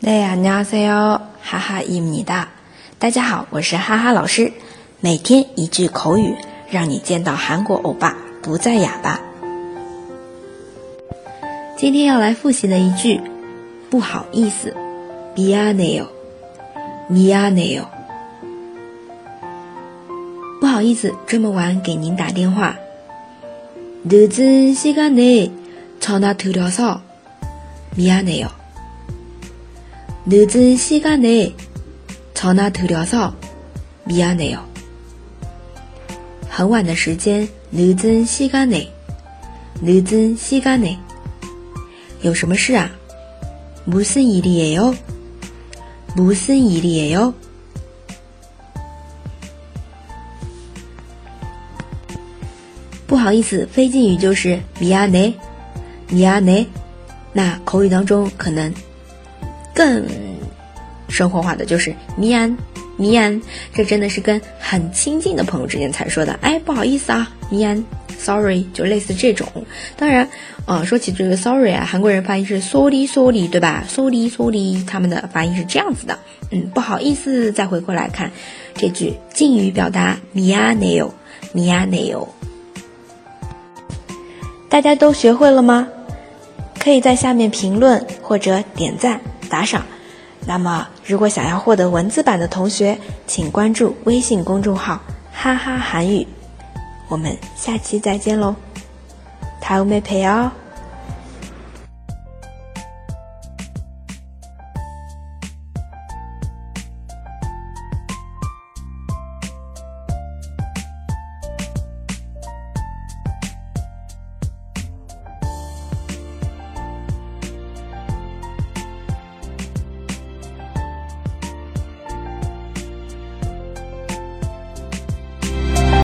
네 안녕하세요. 하하입니다. 大家好，我是哈哈老师。每天一句口语，让你见到韩国欧巴不再哑巴。今天要来复习的一句，不好意思，미안해 요， 미안해 요。 不好意思，这么晚给您打电话。늦은시간에전화드려서미안해 요。 늦은시간에전화드려서미안해 요。 很晚的时间，늦은시간 에， 늦은시간 에。 有什么事啊？무슨일이에 요？ 무슨일이에 요？ 不好意思，非敬语就是미안 해， 미안 해。 那口语当中可能 更生活化的就是미안米安，这真的是跟很亲近的朋友之间才说的。哎，不好意思啊，米安，sorry，就类似这种。当然，嗯，说起这个 sorry 啊，韩国人发音是 sorry sorry，对吧？sorry sorry，他们的发音是这样子的。嗯，不好意思，再回过来看这句敬语表达米安内有，米安内有。大家都学会了吗？可以在下面评论或者点赞打赏。那么，如果想要获得文字版的同学，请关注微信公众号“哈哈韩语”。我们下期再见喽，다음에봬요